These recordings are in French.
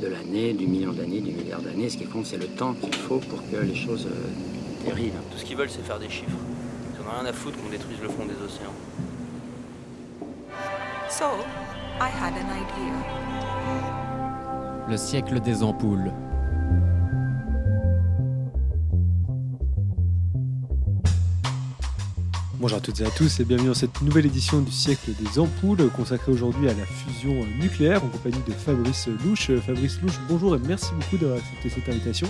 de l'année, du million d'années, du milliard d'années. Ce qui compte, c'est le temps qu'il faut pour que les choses euh, dérivent. Tout ce qu'ils veulent, c'est faire des chiffres. Ils n'en ont rien à foutre qu'on détruise le fond des océans. So, I had an idea. Le siècle des ampoules. Bonjour à toutes et à tous et bienvenue dans cette nouvelle édition du siècle des ampoules consacrée aujourd'hui à la fusion nucléaire en compagnie de Fabrice Louche. Fabrice Louche, bonjour et merci beaucoup d'avoir accepté cette invitation.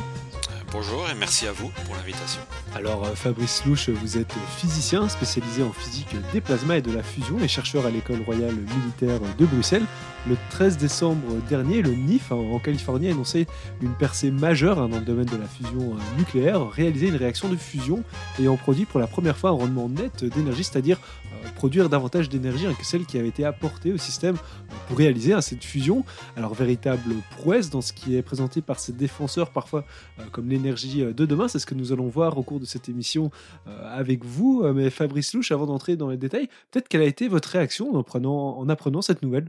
Bonjour et merci à vous pour l'invitation. Alors Fabrice Louche, vous êtes physicien spécialisé en physique des plasmas et de la fusion et chercheur à l'école royale militaire de Bruxelles. Le 13 décembre dernier, le NIF en Californie a annoncé une percée majeure hein, dans le domaine de la fusion nucléaire, réaliser une réaction de fusion ayant produit pour la première fois un rendement net d'énergie, c'est-à-dire euh, produire davantage d'énergie que celle qui avait été apportée au système pour réaliser hein, cette fusion. Alors véritable prouesse dans ce qui est présenté par ces défenseurs parfois euh, comme l'énergie de demain, c'est ce que nous allons voir au cours de cette émission euh, avec vous. Mais Fabrice Louche, avant d'entrer dans les détails, peut-être quelle a été votre réaction en, prenant, en apprenant cette nouvelle?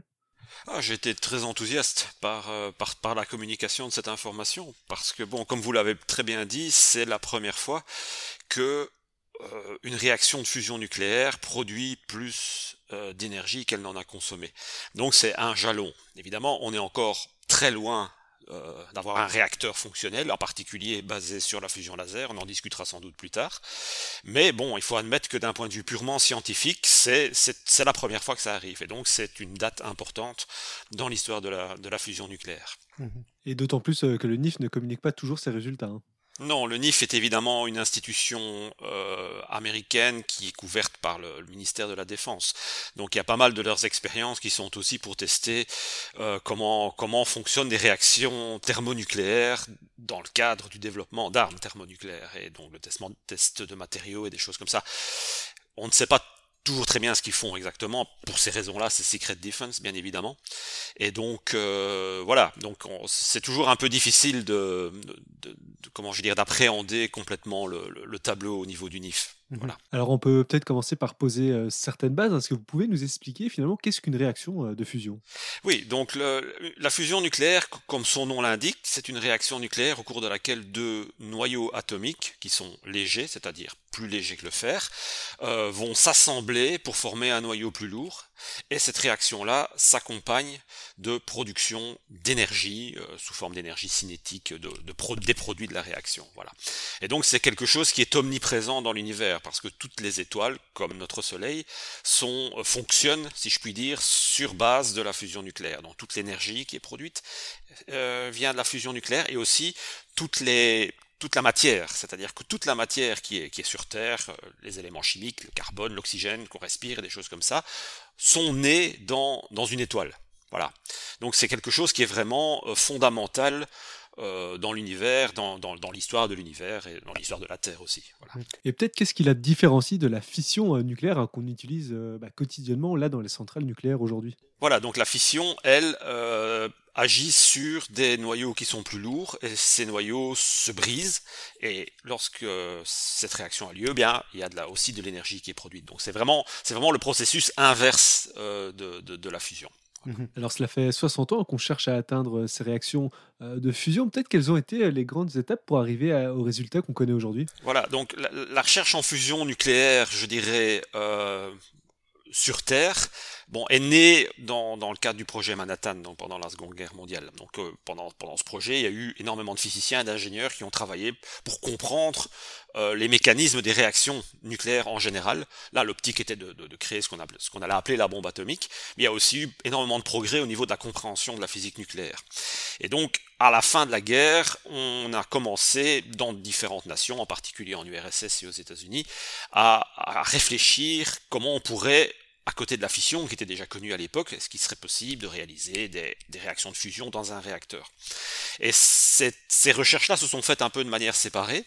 Ah, J'ai été très enthousiaste par, par, la communication de cette information, parce que, bon, comme vous l'avez très bien dit, c'est la première fois que euh, une réaction de fusion nucléaire produit plus euh, d'énergie qu'elle n'en a consommé. Donc c'est un jalon. Évidemment, on est encore très loin euh, d'avoir un réacteur fonctionnel, en particulier basé sur la fusion laser, on en discutera sans doute plus tard. Mais bon, il faut admettre que d'un point de vue purement scientifique, c'est la première fois que ça arrive, et donc c'est une date importante dans l'histoire de la, de la fusion nucléaire. Et d'autant plus que le NIF ne communique pas toujours ses résultats. Hein. Non, le NIF est évidemment une institution euh, américaine qui est couverte par le, ministère de la Défense. Donc il y a pas mal de leurs expériences qui sont aussi pour tester euh, comment comment fonctionnent des réactions thermonucléaires dans le cadre du développement d'armes thermonucléaires et donc le test de matériaux et des choses comme ça. On ne sait pas toujours très bien ce qu'ils font exactement. Pour ces raisons-là, c'est Secret Defense, bien évidemment. Et donc, euh, voilà. Donc, c'est toujours un peu difficile de, comment je veux dire, d'appréhender complètement le, tableau au niveau du NIF. Voilà. Alors, on peut peut-être commencer par poser euh, certaines bases. Est-ce que vous pouvez nous expliquer finalement qu'est-ce qu'une réaction euh, de fusion? Oui, donc le, la fusion nucléaire, comme son nom l'indique, c'est une réaction nucléaire au cours de laquelle deux noyaux atomiques, qui sont légers, c'est-à-dire plus légers que le fer, euh, vont s'assembler pour former un noyau plus lourd. Et cette réaction-là s'accompagne de production d'énergie euh, sous forme d'énergie cinétique des produits de la réaction. Voilà. Et donc c'est quelque chose qui est omniprésent dans l'univers parce que toutes les étoiles, comme notre Soleil, euh, fonctionnent, si je puis dire, sur base de la fusion nucléaire. Donc toute l'énergie qui est produite euh, vient de la fusion nucléaire et aussi toutes les toute la matière, c'est-à-dire que toute la matière qui est, sur Terre, euh, les éléments chimiques, le carbone, l'oxygène qu'on respire des choses comme ça, sont nés dans, dans une étoile. Voilà. Donc c'est quelque chose qui est vraiment euh, fondamental euh, dans l'univers, dans, dans, dans l'histoire de l'univers et dans l'histoire de la Terre aussi. Voilà. Et peut-être qu'est-ce qui la différencie de la fission euh, nucléaire hein, qu'on utilise euh, bah, quotidiennement là dans les centrales nucléaires aujourd'hui? Voilà, donc la fission, elle, agit sur des noyaux qui sont plus lourds et ces noyaux se brisent et lorsque cette réaction a lieu, eh bien il y a de la, aussi de l'énergie qui est produite. Donc c'est vraiment, c'est vraiment le processus inverse de, de, de la fusion. Mmh Alors cela fait 60 ans qu'on cherche à atteindre ces réactions de fusion. Peut-être quelles ont été les grandes étapes pour arriver à, au résultat qu'on connaît aujourd'hui? Voilà, donc la, la, recherche en fusion nucléaire, je dirais, euh, sur Terre, bon, est née dans, dans le cadre du projet Manhattan donc pendant la Seconde Guerre mondiale. Donc euh, pendant, pendant ce projet, il y a eu énormément de physiciens et d'ingénieurs qui ont travaillé pour comprendre euh, les mécanismes des réactions nucléaires en général. Là, l'optique était de, de, de, créer ce qu'on allait appeler la bombe atomique, mais il y a aussi eu énormément de progrès au niveau de la compréhension de la physique nucléaire. Et donc, à la fin de la guerre, on a commencé dans différentes nations, en particulier en URSS et aux États-Unis, à, à réfléchir comment on pourrait à côté de la fission qui était déjà connue à l'époque, est-ce qu'il serait possible de réaliser des, des, réactions de fusion dans un réacteur? Et ces recherches-là se sont faites un peu de manière séparée.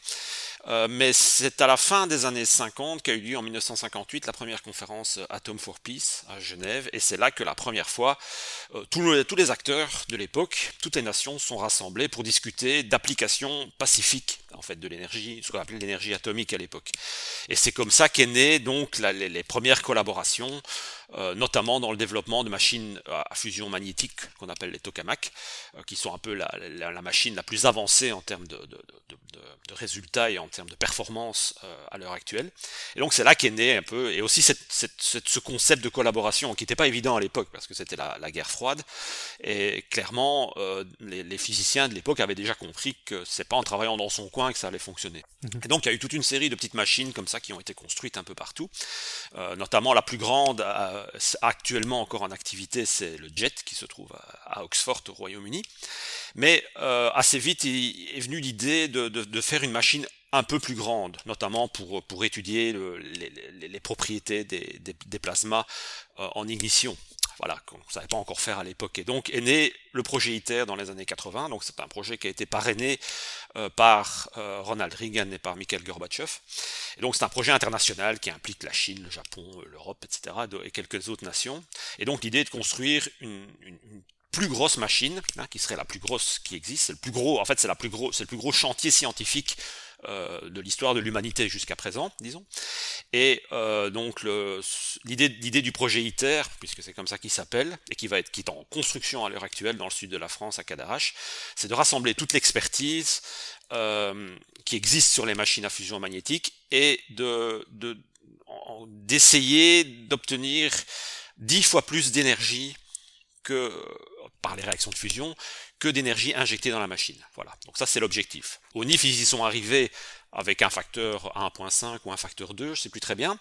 Euh, mais c'est à la fin des années 50 qu'a eu lieu en 1958 la première conférence Atom for Peace à Genève, et c'est là que la première fois euh, tous, les, acteurs de l'époque, toutes les nations sont rassemblées pour discuter d'applications pacifiques en fait de l'énergie, ce qu'on appelait l'énergie atomique à l'époque. Et c'est comme ça qu'est née donc les, premières collaborations euh, notamment dans le développement de machines à fusion magnétique qu'on appelle les tokamaks, euh, qui sont un peu la, la, la, machine la plus avancée en termes de, de, de, de résultats et en termes de performance euh, à l'heure actuelle. Et donc c'est là qu'est né un peu, et aussi cette, cette, cette, ce concept de collaboration qui n'était pas évident à l'époque parce que c'était la, la, guerre froide, et clairement les, les, physiciens de l'époque avaient déjà compris que c'est pas en travaillant dans son coin que ça allait fonctionner. Mmh. Et donc il y a eu toute une série de petites machines comme ça qui ont été construites un peu partout, notamment la plus grande euh, actuellement encore en activité, c'est le JET qui se trouve à, Oxford au Royaume-Uni. Mais euh, assez vite, est venu l'idée de, faire une machine un peu plus grande, notamment pour, étudier le, les, propriétés des plasmas euh, en ignition. Voilà, qu'on ne savait pas encore faire à l'époque. Et donc est né le projet ITER dans les années 80. Donc c'est un projet qui a été parrainé euh, par euh, Ronald Reagan et par Mikhail Gorbatchev. Et donc c'est un projet international qui implique la Chine, le Japon, l'Europe, etc. et quelques autres nations. Et donc l'idée est de construire une plus grosse machine, hein, qui serait la plus grosse qui existe, c'est le plus gros, en fait c'est la plus gros, c'est le plus gros chantier scientifique euh, de l'histoire de l'humanité jusqu'à présent, disons. Et euh, donc l'idée du projet ITER, puisque c'est comme ça qu'il s'appelle et qui va être qui est en construction à l'heure actuelle dans le sud de la France à Cadarache, c'est de rassembler toute l'expertise euh, qui existe sur les machines à fusion magnétique et de d'essayer de, d'obtenir dix fois plus d'énergie que par les réactions de fusion que d'énergie injectée dans la machine. Voilà. Donc ça c'est l'objectif. Au NIF ils y sont arrivés avec un facteur 1.5 ou un facteur 2, je sais plus très bien.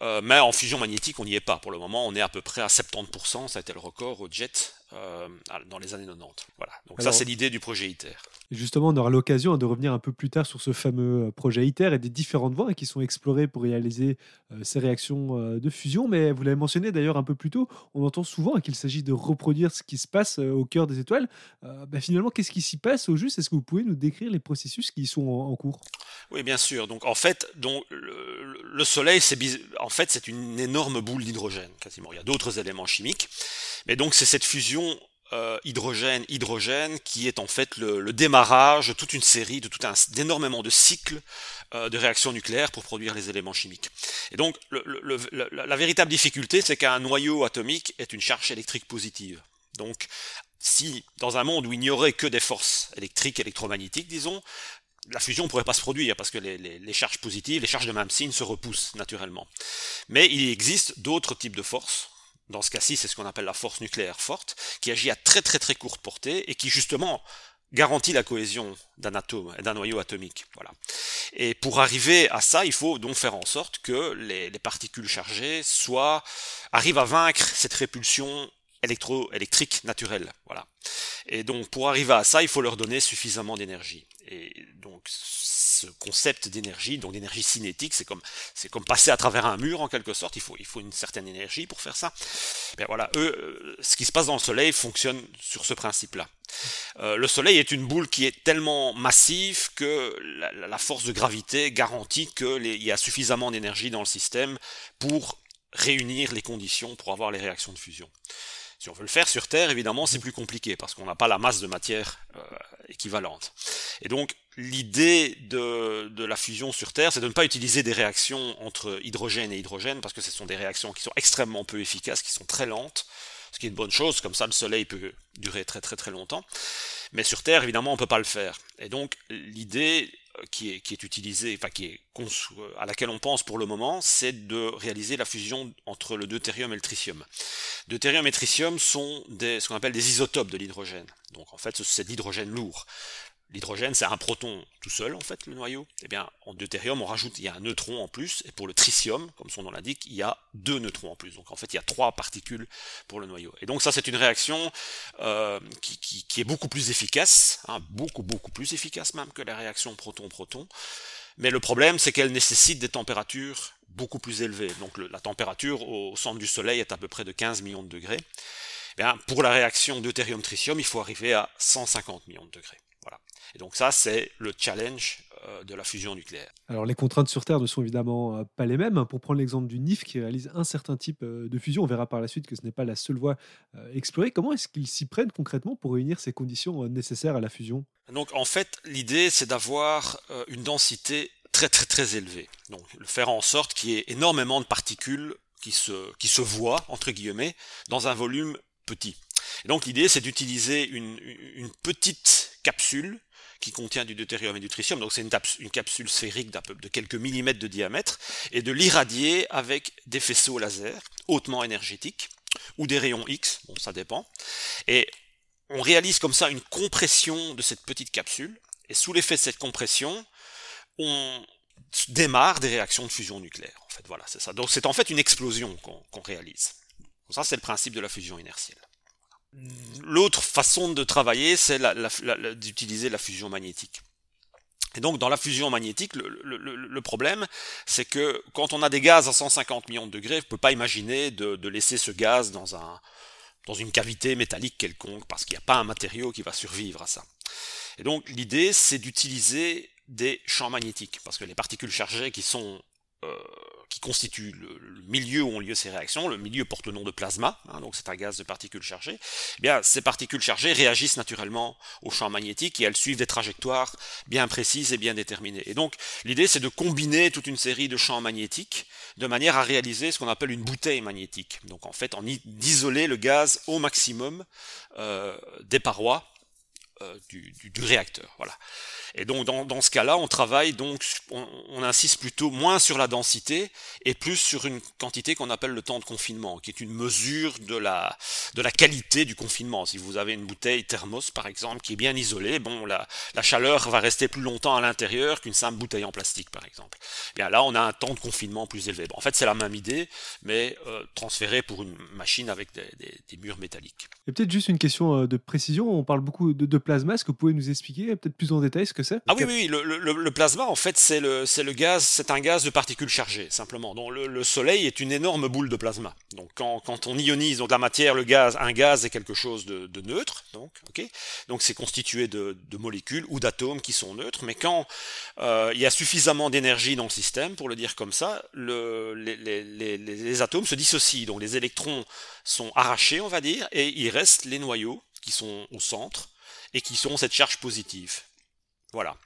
Euh, mais en fusion magnétique, on n'y est pas. Pour le moment, on est à peu près à 70%, ça a été le record au jet euh, dans les années 90. Voilà. Donc Alors, ça, c'est l'idée du projet ITER. Justement, on aura l'occasion de revenir un peu plus tard sur ce fameux euh, projet ITER et des différentes voies qui sont explorées pour réaliser euh, ces réactions euh, de fusion. Mais vous l'avez mentionné d'ailleurs un peu plus tôt, on entend souvent qu'il s'agit de reproduire ce qui se passe au cœur des étoiles. Bah, finalement, qu'est-ce qui s'y passe au juste? Est-ce que vous pouvez nous décrire les processus qui sont en, cours? Oui, bien sûr. Donc en fait, le Soleil, c'est en fait, c'est une énorme boule d'hydrogène, quasiment. Il y a d'autres éléments chimiques. Mais donc, c'est cette fusion euh, hydrogène hydrogène qui est en fait le, démarrage de toute une série de tout un d'énormément de cycles euh, de réactions nucléaires pour produire les éléments chimiques. Et donc la, véritable difficulté c'est qu'un noyau atomique est une charge électrique positive. Donc si dans un monde où il n'y aurait que des forces électriques électromagnétiques disons la fusion ne pourrait pas se produire parce que les, les, les, charges positives, les charges de même signe se repoussent naturellement. Mais il existe d'autres types de forces. Dans ce cas-ci, c'est ce qu'on appelle la force nucléaire forte, qui agit à très très très courte portée et qui justement garantit la cohésion d'un atome, d'un noyau atomique. Voilà. Et pour arriver à ça, il faut donc faire en sorte que les, les particules chargées soient arrivent à vaincre cette répulsion électro-électrique naturelle. Voilà. Et donc pour arriver à ça, il faut leur donner suffisamment d'énergie. Et donc ce concept d'énergie, donc d'énergie cinétique, c'est comme passer à travers un mur en quelque sorte. Il faut une certaine énergie pour faire ça. Ben voilà, eux, euh, ce qui se passe dans le Soleil fonctionne sur ce principe-là. Euh, le Soleil est une boule qui est tellement massive que la, la force de gravité garantit qu'il y a suffisamment d'énergie dans le système pour réunir les conditions pour avoir les réactions de fusion. Si on veut le faire sur Terre, évidemment, c'est plus compliqué parce qu'on n'a pas la masse de matière euh, équivalente. Et donc, l'idée de, de, la fusion sur Terre, c'est de ne pas utiliser des réactions entre hydrogène et hydrogène parce que ce sont des réactions qui sont extrêmement peu efficaces, qui sont très lentes, ce qui est une bonne chose, comme ça le Soleil peut durer très très très longtemps. Mais sur Terre, évidemment, on ne peut pas le faire. Et donc, l'idée qui est, qui est utilisée, enfin qui est à laquelle on pense pour le moment, c'est de réaliser la fusion entre le deutérium et le tritium. Deutérium et tritium sont ce qu'on appelle des isotopes de l'hydrogène. Donc en fait, c'est de l'hydrogène lourd. L'hydrogène, c'est un proton tout seul, en fait, le noyau. Eh bien, en deutérium, on rajoute, il y a un neutron en plus, et pour le tritium, comme son nom l'indique, il y a deux neutrons en plus. Donc, en fait, il y a trois particules pour le noyau. Et donc, ça, c'est une réaction euh, qui, est beaucoup plus efficace, hein, beaucoup, beaucoup plus efficace même que la réaction proton-proton, Mais le problème, c'est qu'elle nécessite des températures beaucoup plus élevées. Donc la température au centre du Soleil est à peu près de 15 millions de degrés. Eh bien, pour la réaction deutérium-tritium, il faut arriver à 150 millions de degrés. Et donc ça, c'est le challenge euh, de la fusion nucléaire. Alors les contraintes sur Terre ne sont évidemment euh, pas les mêmes. Pour prendre l'exemple du NIF qui réalise un certain type euh, de fusion, on verra par la suite que ce n'est pas la seule voie explorée. Comment est-ce qu'ils s'y prennent concrètement pour réunir ces conditions nécessaires à la fusion? Donc en fait, l'idée c'est d'avoir une densité très très très élevée. Donc faire en sorte qu'il y ait énormément de particules qui se, qui se voient, entre guillemets, dans un volume petit. donc l'idée c'est d'utiliser une, une petite capsule qui contient du deutérium et du tritium, donc c'est une, capsule sphérique de quelques millimètres de diamètre, et de l'irradier avec des faisceaux laser hautement énergétiques, ou des rayons X, bon ça dépend, et on réalise comme ça une compression de cette petite capsule, et sous l'effet de cette compression, on démarre des réactions de fusion nucléaire. En fait, voilà, c'est ça. Donc c'est en fait une explosion qu'on réalise. ça, c'est le principe de la fusion inertielle. L'autre façon de travailler, c'est d'utiliser la fusion magnétique. Et donc dans la fusion magnétique, le, problème, c'est que quand on a des gaz à 150 millions de degrés, on ne peut pas imaginer de, laisser ce gaz dans, dans une cavité métallique quelconque, parce qu'il n'y a pas un matériau qui va survivre à ça. Et donc l'idée, c'est d'utiliser des champs magnétiques, parce que les particules chargées qui sont euh, qui constitue le, milieu où ont lieu ces réactions, le milieu porte le nom de plasma, hein, donc c'est un gaz de particules chargées, eh bien ces particules chargées réagissent naturellement au champ magnétique et elles suivent des trajectoires bien précises et bien déterminées. Et donc l'idée c'est de combiner toute une série de champs magnétiques de manière à réaliser ce qu'on appelle une bouteille magnétique. Donc en fait, d'isoler le gaz au maximum euh, des parois euh, du, réacteur. Voilà. Et donc dans, dans ce cas-là, on travaille donc, on, insiste plutôt moins sur la densité et plus sur une quantité qu'on appelle le temps de confinement, qui est une mesure de la de la qualité du confinement. Si vous avez une bouteille thermos par exemple qui est bien isolée, bon la, la chaleur va rester plus longtemps à l'intérieur qu'une simple bouteille en plastique par exemple. Eh bien là, on a un temps de confinement plus élevé. Bon, en fait, c'est la même idée, mais euh, transférée pour une machine avec des, des, des murs métalliques. Et peut-être juste une question euh, de précision. On parle beaucoup de, de plasma. Est-ce que vous pouvez nous expliquer peut-être plus en détail ce que c'est? Ah oui, oui, le, le, plasma, en fait, c'est le, le gaz, c'est un gaz de particules chargées, simplement. Donc le, Soleil est une énorme boule de plasma. Donc quand, quand on ionise donc la matière, le gaz, un gaz est quelque chose de, neutre, donc ok? Donc c'est constitué de, de, molécules ou d'atomes qui sont neutres. Mais quand euh, il y a suffisamment d'énergie dans le système, pour le dire comme ça, le, les, les, les, les atomes se dissocient. Donc les électrons sont arrachés, on va dire, et il reste les noyaux qui sont au centre et qui sont cette charge positive. Voilà.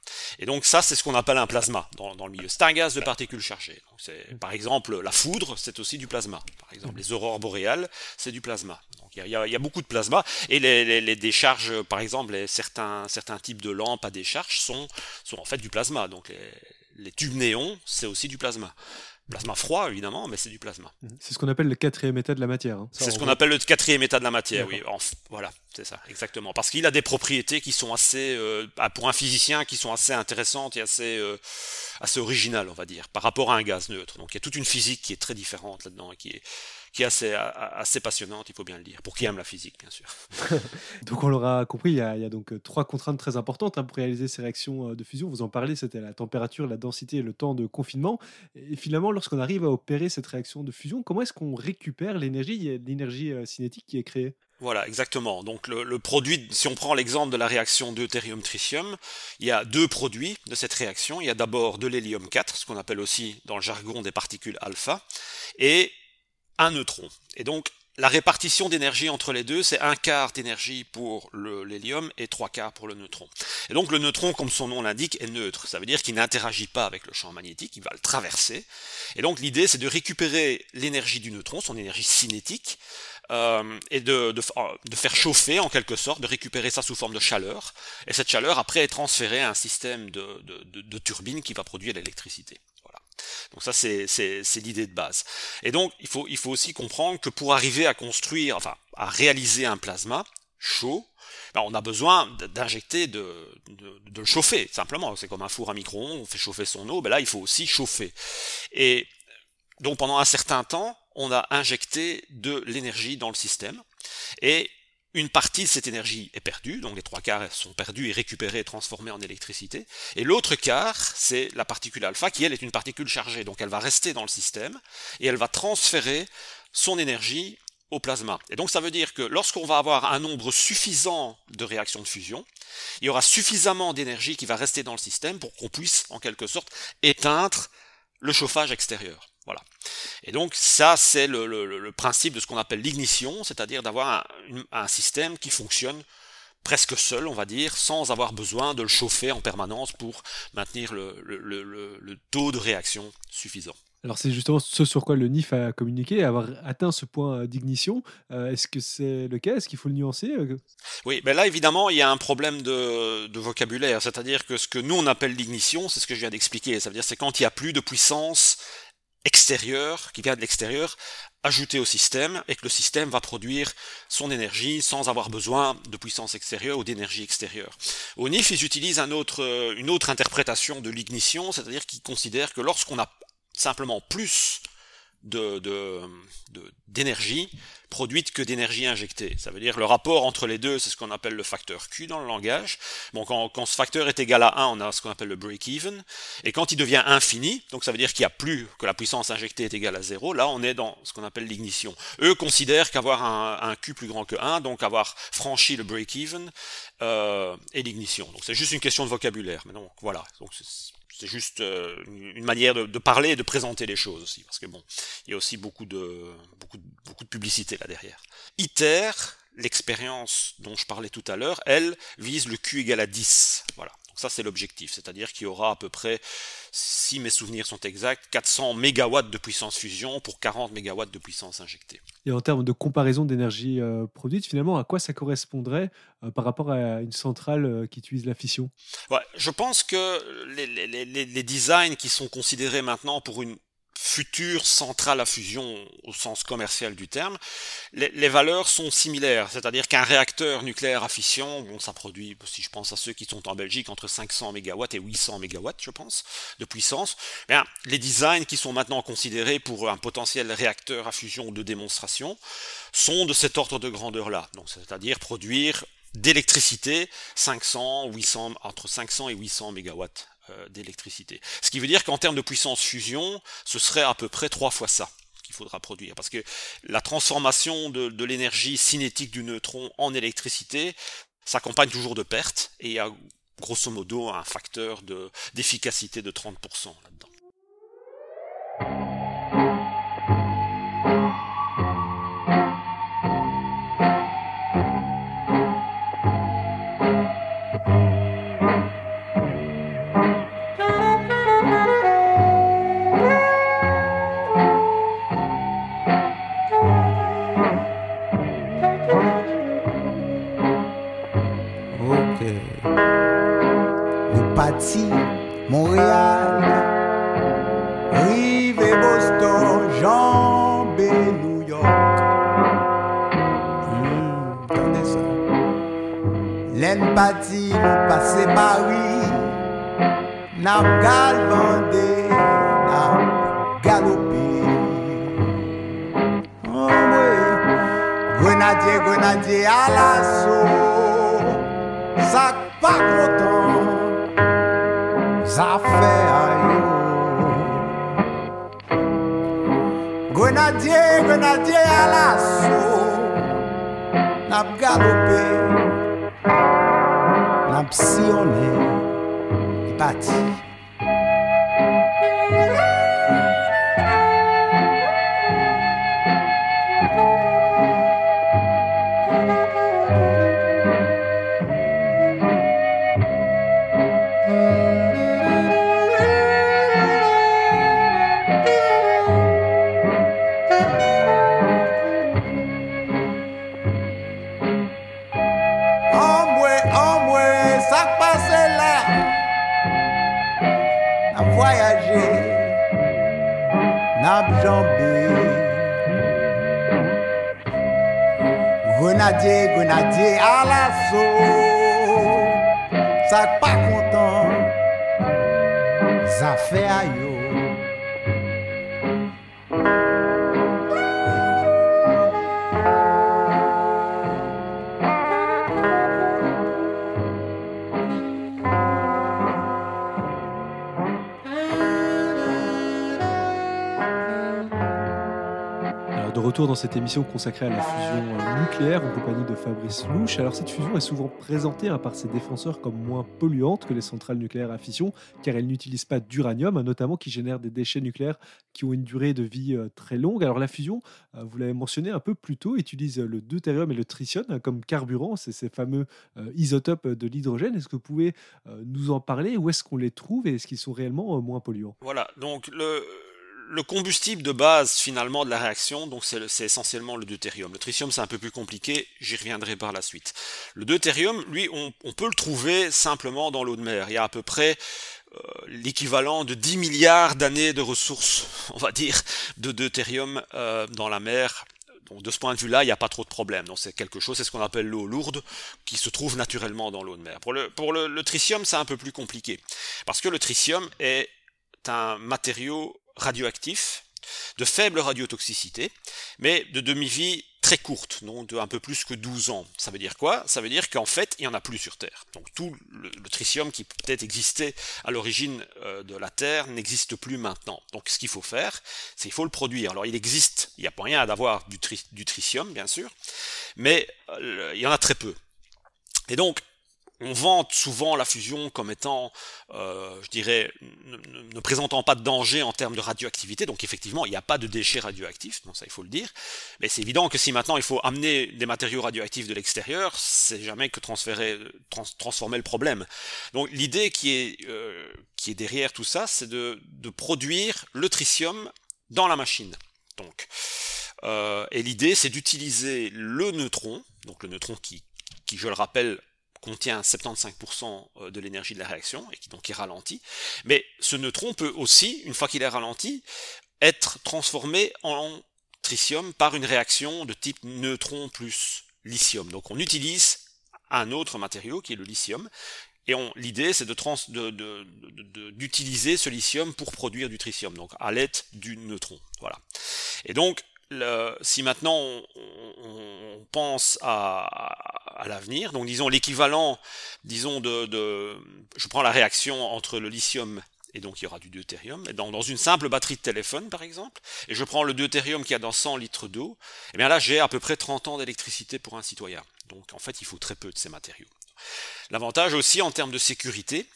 Et donc ça, c'est ce qu'on appelle un plasma dans, le milieu. C'est un gaz de particules chargées. Donc par exemple, la foudre, c'est aussi du plasma. Par exemple, les aurores boréales, c'est du plasma. Donc il y a, beaucoup de plasma. Et les, décharges, par exemple, certains, types de lampes à décharge sont, en fait du plasma. Donc les tubes néons, c'est aussi du plasma. Plasma froid, évidemment, mais c'est du plasma. Mhm. C'est ce qu'on appelle le quatrième état de la matière. Hein. C'est ce qu'on appelle le quatrième état de la matière, oui. voilà, c'est ça, exactement. Parce qu'il a des propriétés qui sont assez, euh, pour un physicien, qui sont assez intéressantes et assez, euh, assez originales, on va dire, par rapport à un gaz neutre. Donc il y a toute une physique qui est très différente là-dedans et qui est, qui est assez, assez passionnante, il faut bien le dire, pour qui aime la physique, bien sûr. donc on l'aura compris, il y, a, il y, a, donc euh, trois contraintes très importantes hein, pour réaliser ces réactions euh, de fusion. Vous en parlez, c'était la température, la densité et le temps de confinement. Et finalement, lorsqu'on arrive à opérer cette réaction de fusion, comment est-ce qu'on récupère l'énergie, l'énergie euh, cinétique qui est créée? Voilà, exactement. Donc le, le, produit, si on prend l'exemple de la réaction deutérium-tritium, il y a deux produits de cette réaction. Il y a d'abord de l'hélium 4, ce qu'on appelle aussi dans le jargon des particules alpha, et un neutron. Et donc, la répartition d'énergie entre les deux, c'est un quart d'énergie pour l'hélium et trois quarts pour le neutron. Et donc le neutron, comme son nom l'indique, est neutre. Ça veut dire qu'il n'interagit pas avec le champ magnétique, il va le traverser. Et donc l'idée, c'est de récupérer l'énergie du neutron, son énergie cinétique, euh, et de, de, faire chauffer en quelque sorte, de récupérer ça sous forme de chaleur. Et cette chaleur, après, est transférée à un système de, de turbine qui va produire l'électricité. Donc ça, c'est l'idée de base. Et donc, il faut, il faut aussi comprendre que pour arriver à construire, enfin, à réaliser un plasma chaud, ben, on a besoin d'injecter, de, de, le chauffer, simplement. C'est comme un four à micro-ondes, on fait chauffer son eau, ben là, il faut aussi chauffer. Et donc, pendant un certain temps, on a injecté de l'énergie dans le système. Et une partie de cette énergie est perdue, donc les trois quarts sont perdus et récupérés et transformés en électricité. Et l'autre quart, c'est la particule alpha, qui elle est une particule chargée, donc elle va rester dans le système et elle va transférer son énergie au plasma. Et donc ça veut dire que lorsqu'on va avoir un nombre suffisant de réactions de fusion, il y aura suffisamment d'énergie qui va rester dans le système pour qu'on puisse en quelque sorte éteindre le chauffage extérieur. Voilà. Et donc ça, c'est le, principe de ce qu'on appelle l'ignition, c'est-à-dire d'avoir un, système qui fonctionne presque seul, on va dire, sans avoir besoin de le chauffer en permanence pour maintenir le taux de réaction suffisant. Alors c'est justement ce sur quoi le NIF a communiqué, avoir atteint ce point d'ignition. Euh, est-ce que c'est le cas? Est-ce qu'il faut le nuancer? Euh, Oui, mais là évidemment il y a un problème de, vocabulaire, c'est-à-dire que ce que nous on appelle l'ignition, c'est ce que je viens d'expliquer, ça veut dire c'est quand il n'y a plus de puissance extérieure, qui vient de l'extérieur, ajoutée au système, et que le système va produire son énergie sans avoir besoin de puissance extérieure ou d'énergie extérieure. Au NIF, ils utilisent autre, une autre interprétation de l'ignition, c'est-à-dire qu'ils considèrent que lorsqu'on a simplement plus d'énergie de, produite que d'énergie injectée. Ça veut dire le rapport entre les deux, c'est ce qu'on appelle le facteur Q dans le langage. Bon, quand, quand ce facteur est égal à 1, on a ce qu'on appelle le break-even. Et quand il devient infini, donc ça veut dire qu'il n'y a plus que la puissance injectée est égale à 0, là on est dans ce qu'on appelle l'ignition. Eux considèrent qu'avoir un, un, Q plus grand que 1, donc avoir franchi le break-even, euh, est l'ignition. Donc c'est juste une question de vocabulaire. Mais donc voilà. Donc c'est juste euh, une manière de, parler et de présenter les choses aussi, parce que bon, il y a aussi beaucoup de, beaucoup de, beaucoup de publicité là derrière. ITER, l'expérience dont je parlais tout à l'heure, elle vise le Q égal à 10. Ça c'est l'objectif, c'est-à-dire qu'il y aura à peu près, si mes souvenirs sont exacts, 400 mégawatts de puissance fusion pour 40 mégawatts de puissance injectée. Et en termes de comparaison d'énergie euh, produite, finalement, à quoi ça correspondrait euh, par rapport à une centrale euh, qui utilise la fission? Ouais, Je pense que les, les, les designs qui sont considérés maintenant pour une future centrale à fusion au sens commercial du terme, les, valeurs sont similaires. C'est-à-dire qu'un réacteur nucléaire à fission, bon, ça produit, si je pense à ceux qui sont en Belgique, entre 500 MW et 800 MW, je pense, de puissance. Bien, les designs qui sont maintenant considérés pour un potentiel réacteur à fusion de démonstration sont de cet ordre de grandeur-là. Donc, c'est-à-dire produire d'électricité 500, 800, entre 500 et 800 MW d'électricité. Ce qui veut dire qu'en termes de puissance fusion, ce serait à peu près trois fois ça qu'il faudra produire. Parce que la transformation de, l'énergie cinétique du neutron en électricité s'accompagne toujours de pertes et il y a grosso modo un facteur d'efficacité de 30% là-dedans. de alaso Sak pa kontan Zafè a yo. Grenadye, grenadye alaso Nap galope Nap siyone E pati. Grenadier, grenadier à l'assaut. Ça pas content, ça fait aïe. Dans cette émission consacrée à la fusion euh, nucléaire en compagnie de Fabrice Louche. Alors cette fusion est souvent présentée hein, par ses défenseurs comme moins polluante que les centrales nucléaires à fission, car elle n'utilise pas d'uranium, hein, notamment qui génère des déchets nucléaires qui ont une durée de vie euh, très longue. Alors la fusion, euh, vous l'avez mentionné un peu plus tôt, utilise le deutérium et le tritium hein, comme carburant, c'est ces fameux isotopes de l'hydrogène. Est-ce que vous pouvez nous en parler? Où est-ce qu'on les trouve et est-ce qu'ils sont réellement moins polluants? Voilà, donc le le combustible de base finalement de la réaction, donc c'est essentiellement le deutérium. Le tritium c'est un peu plus compliqué, j'y reviendrai par la suite. Le deutérium, lui, on, peut le trouver simplement dans l'eau de mer. Il y a à peu près euh, l'équivalent de 10 milliards d'années de ressources, on va dire, de deutérium euh, dans la mer. Donc de ce point de vue-là, il n'y a pas trop de problème. Donc c'est quelque chose, c'est ce qu'on appelle l'eau lourde, qui se trouve naturellement dans l'eau de mer. Pour le, pour le tritium, c'est un peu plus compliqué. Parce que le tritium est un matériau radioactif, de faible radiotoxicité, mais de demi-vie très courte, donc de un peu plus que 12 ans. Ça veut dire quoi? Ça veut dire qu'en fait, il n'y en a plus sur Terre. Donc tout le, tritium qui peut-être existait à l'origine euh, de la Terre n'existe plus maintenant. Donc ce qu'il faut faire, c'est qu'il faut le produire. Alors il existe, il n'y a pas rien d'avoir du, du, tritium, bien sûr, mais euh, il y en a très peu. Et donc, on vante souvent la fusion comme étant, euh, je dirais, ne, présentant pas de danger en termes de radioactivité. Donc effectivement, il n'y a pas de déchets radioactifs, donc ça il faut le dire. Mais c'est évident que si maintenant il faut amener des matériaux radioactifs de l'extérieur, c'est jamais que transférer, transformer le problème. Donc l'idée qui est euh, derrière tout ça, c'est de, produire le tritium dans la machine. Donc euh, et l'idée c'est d'utiliser le neutron, donc le neutron qui qui je le rappelle contient 75% euh, de l'énergie de la réaction et qui donc est ralenti. Mais ce neutron peut aussi, une fois qu'il est ralenti, être transformé en tritium par une réaction de type neutron plus lithium. Donc on utilise un autre matériau qui est le lithium. Et l'idée, c'est d'utiliser de, ce lithium pour produire du tritium, donc à l'aide du neutron. Voilà. Et donc, si maintenant on, pense à, l'avenir, donc disons l'équivalent, disons de, je prends la réaction entre le lithium et donc il y aura du deutérium, dans, dans, une simple batterie de téléphone par exemple, et je prends le deutérium qui a dans 100 litres d'eau, et eh bien là j'ai à peu près 30 ans d'électricité pour un citoyen. Donc en fait il faut très peu de ces matériaux. L'avantage aussi en termes de sécurité,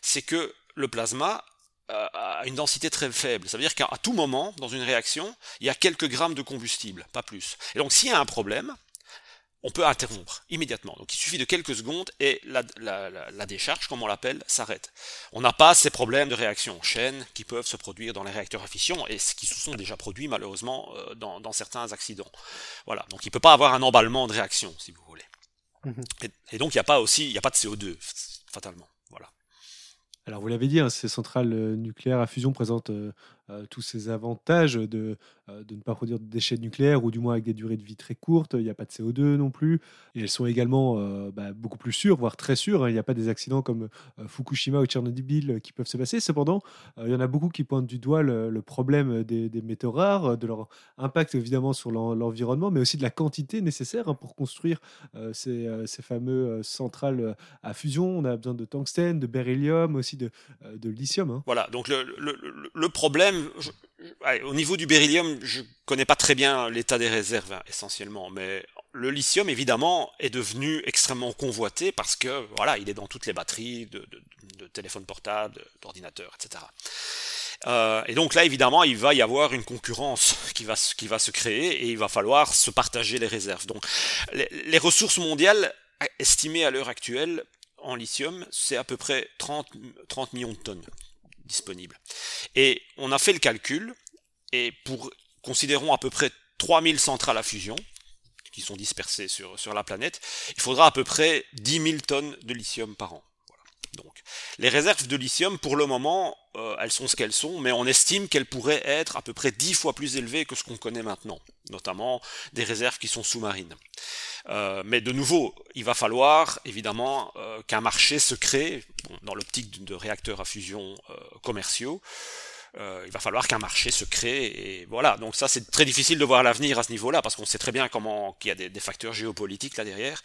c'est que le plasma à une densité très faible. Ça veut dire qu'à tout moment, dans une réaction, il y a quelques grammes de combustible, pas plus. Et donc s'il y a un problème, on peut interrompre immédiatement. Donc il suffit de quelques secondes et la, décharge, comme on l'appelle, s'arrête. On n'a pas ces problèmes de réaction en chaîne qui peuvent se produire dans les réacteurs à fission et qui se sont déjà produits malheureusement euh, dans, certains accidents. Voilà. Donc il ne peut pas avoir un emballement de réaction, si vous voulez. Mhm. Et, donc il n'y a pas aussi, il n'y a pas de CO2, fatalement. Alors vous l'avez dit, hein, ces centrales euh, nucléaires à fusion présentent euh, tous ces avantages de, euh, de, ne pas produire de déchets nucléaires ou du moins avec des durées de vie très courtes. Il n'y a pas de CO2 non plus. Et elles sont également euh, bah, beaucoup plus sûres, voire très sûres. Hein. Il n'y a pas des accidents comme Fukushima ou Tchernobyl qui peuvent se passer. Cependant, il y en a beaucoup qui pointent du doigt le, problème des, métaux rares, de leur impact évidemment sur l'environnement, mais aussi de la quantité nécessaire hein, pour construire ces, ces fameux centrales à fusion. On a besoin de tungstène, de beryllium, aussi de, de lithium. Hein. Voilà, donc le, le problème au niveau du beryllium, je connais pas très bien l'état des réserves hein, essentiellement, mais le lithium évidemment est devenu extrêmement convoité parce que voilà, il est dans toutes les batteries de, téléphones portables, d'ordinateurs, etc. Euh, et donc là, évidemment, il va y avoir une concurrence qui va, qui va se créer et il va falloir se partager les réserves. Donc, les, ressources mondiales estimées à l'heure actuelle en lithium, c'est à peu près 30, 30 millions de tonnes Et on a fait le calcul, et pour, considérons à peu près 3000 centrales à fusion, qui sont dispersées sur, sur la planète, il faudra à peu près 10 000 tonnes de lithium par an. Les réserves de lithium, pour le moment, euh, elles sont ce qu'elles sont, mais on estime qu'elles pourraient être à peu près 10 fois plus élevées que ce qu'on connaît maintenant, notamment des réserves qui sont sous-marines. Euh, mais de nouveau, il va falloir évidemment euh, qu'un marché se crée, dans l'optique de réacteurs à fusion commerciaux, il va falloir qu'un marché se crée et voilà. Donc ça, c'est très difficile de voir l'avenir à ce niveau-là parce qu'on sait très bien comment qu'il y a des, facteurs géopolitiques là derrière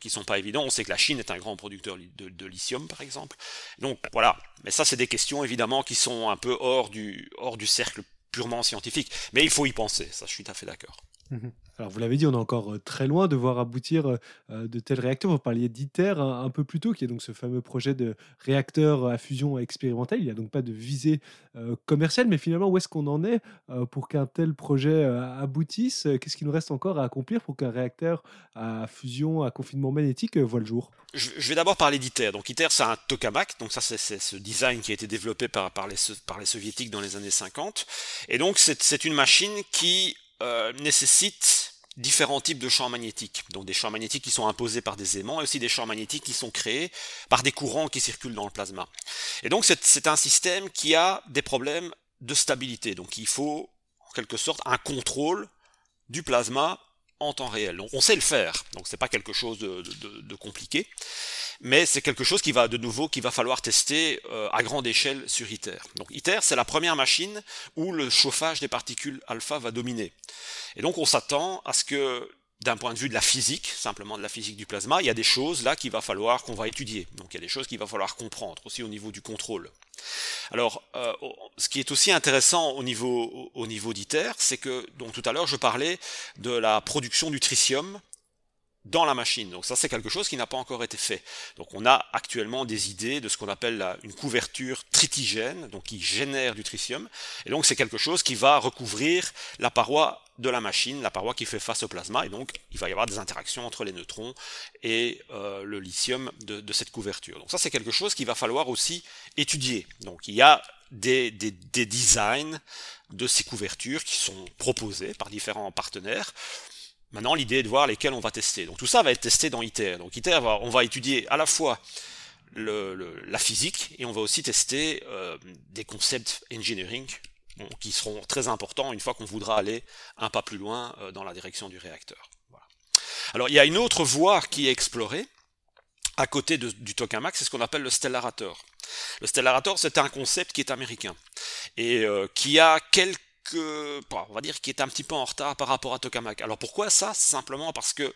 qui sont pas évidents. On sait que la Chine est un grand producteur de, de lithium, par exemple. Donc voilà. Mais ça, c'est des questions évidemment qui sont un peu hors du hors du cercle purement scientifique. Mais il faut y penser, ça je suis tout à fait d'accord. Mhm. Alors, vous l'avez dit, on est encore euh, très loin de voir aboutir euh, euh, de tels réacteurs. Vous parliez d'ITER un, peu plus tôt, qui est donc ce fameux projet de réacteur à fusion expérimental. Il n'y a donc pas de visée commerciale, mais finalement, où est-ce qu'on en est pour qu'un tel projet aboutisse? Qu'est-ce qu'il nous reste encore à accomplir pour qu'un réacteur à fusion, à confinement magnétique voit le jour? Je, vais d'abord parler d'ITER. Donc ITER, c'est un tokamak. Donc ça, c'est ce design qui a été développé par, par, les, so- par les soviétiques dans les années 50. Et donc c'est une machine qui euh, nécessite différents types de champs magnétiques. Donc des champs magnétiques qui sont imposés par des aimants et aussi des champs magnétiques qui sont créés par des courants qui circulent dans le plasma. Et donc c'est un système qui a des problèmes de stabilité. Donc il faut en quelque sorte un contrôle du plasma en temps réel. On sait le faire, donc c'est pas quelque chose de compliqué, mais c'est quelque chose qui va de nouveau qu'il va falloir tester euh, à grande échelle sur ITER. Donc ITER c'est la première machine où le chauffage des particules alpha va dominer. Et donc on s'attend à ce que d'un point de vue de la physique, simplement de la physique du plasma, il y a des choses là qu'il va falloir qu'on va étudier. Donc il y a des choses qu'il va falloir comprendre aussi au niveau du contrôle. Alors, euh, ce qui est aussi intéressant au niveau, au niveau d'ITER, c'est que, donc tout à l'heure, je parlais de la production du tritium dans la machine. Donc ça, c'est quelque chose qui n'a pas encore été fait. Donc on a actuellement des idées de ce qu'on appelle une couverture tritigène, donc qui génère du tritium. Et donc c'est quelque chose qui va recouvrir la paroi de la machine, la paroi qui fait face au plasma. Et donc il va y avoir des interactions entre les neutrons et euh, le lithium de, cette couverture. Donc ça, c'est quelque chose qu'il va falloir aussi étudier. Donc il y a des, des, des designs de ces couvertures qui sont proposés par différents partenaires. Maintenant, l'idée est de voir lesquels on va tester. Donc tout ça va être testé dans ITER. Donc ITER, va- on va étudier à la fois la physique et on va aussi tester euh, des concepts engineering qui seront très importants une fois qu'on voudra aller un pas plus loin euh, dans la direction du réacteur. Alors il y a une autre voie qui est explorée à côté du tokamak, c'est ce qu'on appelle le stellarator. Le stellarator, c'est un concept qui est américain et euh, qui a quelques bon, on va dire qui est un petit peu en retard par rapport à tokamak. Alors pourquoi ça? Simplement parce que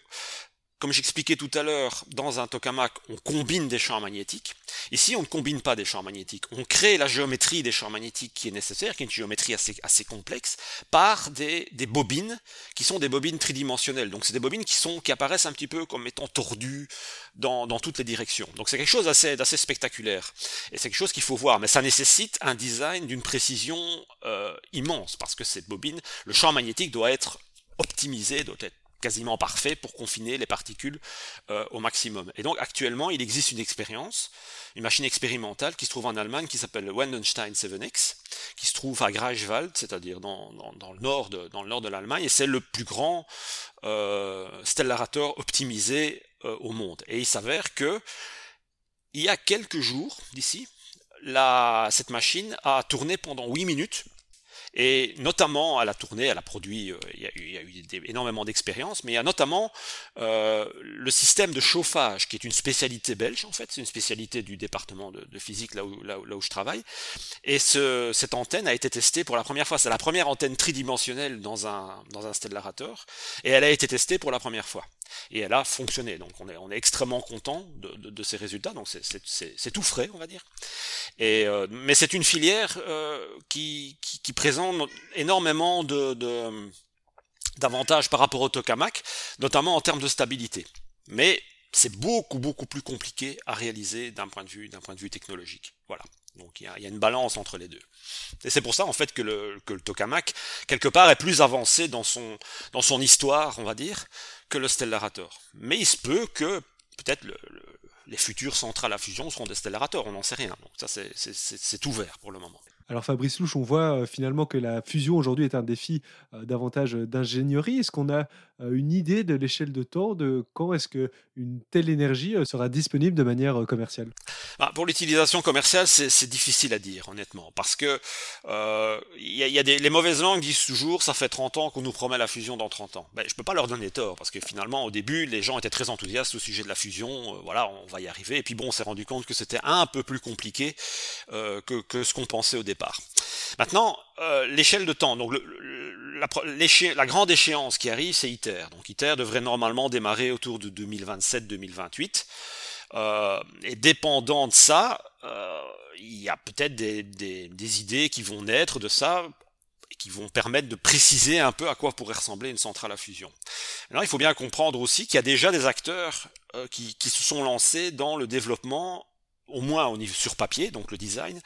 comme j'expliquais tout à l'heure, dans un tokamak, on combine des champs magnétiques. Ici, on ne combine pas des champs magnétiques. On crée la géométrie des champs magnétiques qui est nécessaire, qui est une géométrie assez, complexe, par des, bobines qui sont des bobines tridimensionnelles. Donc, c'est des bobines qui sont qui apparaissent un petit peu comme étant tordues dans, toutes les directions. Donc, c'est quelque chose d'assez, d'assez spectaculaire. Et c'est quelque chose qu'il faut voir. Mais ça nécessite un design d'une précision euh, immense, parce que cette bobine, le champ magnétique doit être optimisé, doit être quasiment parfait pour confiner les particules euh, au maximum. Et donc actuellement, il existe une expérience, une machine expérimentale qui se trouve en Allemagne qui s'appelle le Wendenstein 7X, qui se trouve à Greifswald, c'est-à-dire dans, le nord de, l'Allemagne, et c'est le plus grand euh, stellarator optimisé euh, au monde. Et il s'avère que il y a quelques jours d'ici, cette machine a tourné pendant 8 minutes et notamment, elle a tourné, elle a produit, euh, il y a eu, énormément d'expériences, mais il y a notamment euh, le système de chauffage, qui est une spécialité belge en fait, c'est une spécialité du département de, physique là où, là, où, je travaille. Et ce, cette antenne a été testée pour la première fois. C'est la première antenne tridimensionnelle dans un, dans un stellarator, et elle a été testée pour la première fois. Et elle a fonctionné. Donc on est, on est extrêmement content de, de, ces résultats. Donc c'est- tout frais, on va dire. Et, euh, mais c'est une filière euh, qui, qui, présente énormément de, d'avantages par rapport au tokamak, notamment en termes de stabilité. Mais c'est beaucoup beaucoup plus compliqué à réaliser d'un point de vue d'un point de vue technologique. Voilà. Donc il y a, y a une balance entre les deux. Et c'est pour ça en fait que le, que le tokamak quelque part est plus avancé dans son dans son histoire, on va dire, que le stellarator. Mais il se peut que peut-être le, le- les futures centrales à fusion seront des stellarators, on n'en sait rien. Donc ça c'est ouvert pour le moment. Alors Fabrice Louche, on voit euh, finalement que la fusion aujourd'hui est un défi euh, davantage d'ingénierie. Est-ce qu'on a euh, une idée de l'échelle de temps de quand est-ce que une telle énergie euh, sera disponible de manière euh, commerciale? Ah, pour l'utilisation commerciale, c'est difficile à dire, honnêtement, parce que euh, y a, des, les mauvaises langues disent toujours, ça fait 30 ans qu'on nous promet la fusion dans 30 ans. Ben, je peux pas leur donner tort, parce que finalement, au début, les gens étaient très enthousiastes au sujet de la fusion. euh, voilà, on va y arriver. Et puis bon, on s'est rendu compte que c'était un peu plus compliqué euh, que, ce qu'on pensait au départ. Maintenant, euh, l'échelle de temps. Donc, la, grande échéance qui arrive, c'est ITER. Donc, ITER devrait normalement démarrer autour de 2027-2028. Euh, et dépendant de ça, euh, il y a peut-être des, idées qui vont naître de ça qui vont permettre de préciser un peu à quoi pourrait ressembler une centrale à fusion. Alors il faut bien comprendre aussi qu'il y a déjà des acteurs qui se sont lancés dans le développement au moins au niveau sur papier, donc le design,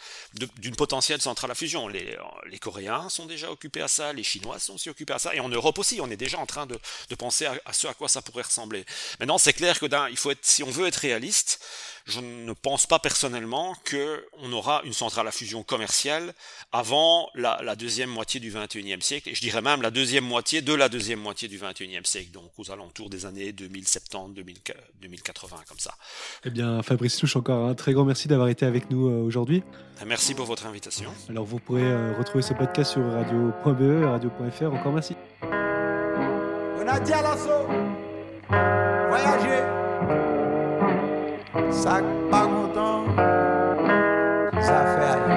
d'une potentielle centrale à fusion. Les, les, Coréens sont déjà occupés à ça, les Chinois sont aussi occupés à ça, et en Europe aussi, on est déjà en train de, de penser à, à, ce à quoi ça pourrait ressembler. Maintenant, c'est clair que il faut être, si on veut être réaliste, je ne pense pas personnellement qu'on aura une centrale à fusion commerciale avant la, la, deuxième moitié du 21e siècle, et je dirais même la deuxième moitié de la deuxième moitié du 21e siècle, donc aux alentours des années 2070, 2080, comme ça. Eh bien, Fabrice Touche, encore un très grand merci d'avoir été avec nous euh, aujourd'hui. Merci pour votre invitation. Alors, vous pourrez euh, retrouver ce podcast sur radio.be, radio.fr. Encore merci. Voyager. Sak pa kontan Sa fe a